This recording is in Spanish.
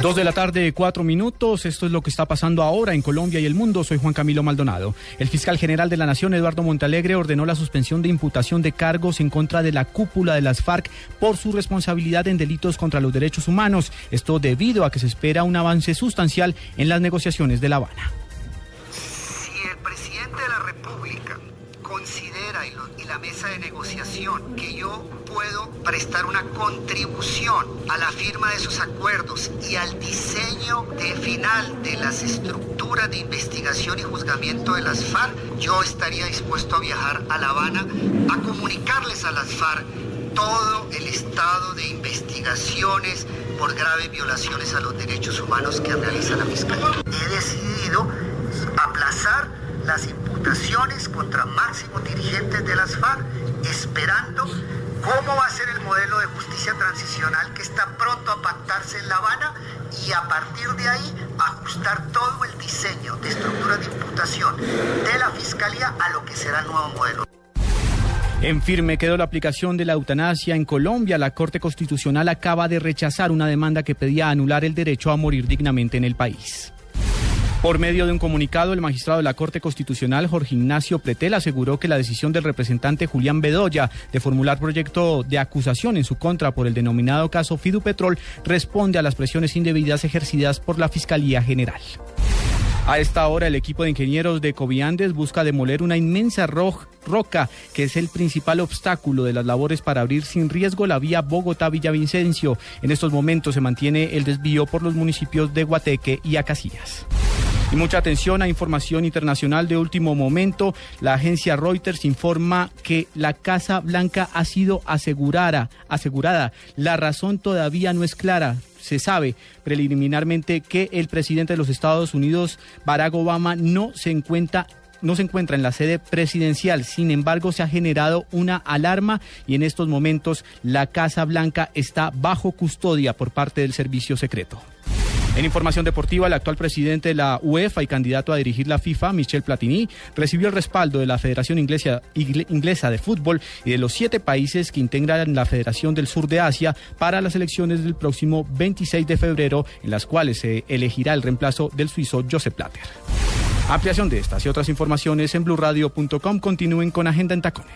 Dos de la tarde, cuatro minutos. Esto es lo que está pasando ahora en Colombia y el mundo. Soy Juan Camilo Maldonado. El fiscal general de la Nación, Eduardo Montalegre, ordenó la suspensión de imputación de cargos en contra de la cúpula de las FARC por su responsabilidad en delitos contra los derechos humanos. Esto debido a que se espera un avance sustancial en las negociaciones de La Habana. Considera y, la mesa de negociación que yo puedo prestar una contribución a la firma de esos acuerdos y al diseño de final de las estructuras de investigación y juzgamiento de las FARC, yo estaría dispuesto a viajar a La Habana a comunicarles a las FARC todo el estado de investigaciones por graves violaciones a los derechos humanos que realiza la Fiscalía. He decidido las imputaciones contra máximos dirigentes de las FARC, esperando cómo va a ser el modelo de justicia transicional que está pronto a pactarse en La Habana y a partir de ahí ajustar todo el diseño de estructuras de imputación de la Fiscalía a lo que será el nuevo modelo. En firme quedó la aplicación de la eutanasia en Colombia. La Corte Constitucional acaba de rechazar una demanda que pedía anular el derecho a morir dignamente en el país. Por medio de un comunicado, el magistrado de la Corte Constitucional, Jorge Ignacio Pretel, aseguró que la decisión del representante Julián Bedoya de formular proyecto de acusación en su contra por el denominado caso Fidupetrol responde a las presiones indebidas ejercidas por la Fiscalía General. A esta hora, el equipo de ingenieros de Coviandes busca demoler una inmensa ro- roca que es el principal obstáculo de las labores para abrir sin riesgo la vía Bogotá-Villavicencio. En estos momentos se mantiene el desvío por los municipios de Guateque y Acacías. Y mucha atención a información internacional de último momento. La agencia Reuters informa que la Casa Blanca ha sido asegurada. asegurada. La razón todavía no es clara. Se sabe preliminarmente que el presidente de los Estados Unidos, Barack Obama, no se encuentra no se encuentra en la sede presidencial. Sin embargo, se ha generado una alarma y en estos momentos la Casa Blanca está bajo custodia por parte del servicio secreto. En información deportiva, el actual presidente de la UEFA y candidato a dirigir la FIFA, Michel Platini, recibió el respaldo de la Federación Inglesa, de Fútbol y de los siete países que integran la Federación del Sur de Asia para las elecciones del próximo 26 de febrero, en las cuales se elegirá el reemplazo del suizo Josep Platter. Ampliación de estas y otras informaciones en blurradio.com. Continúen con Agenda en Tacones.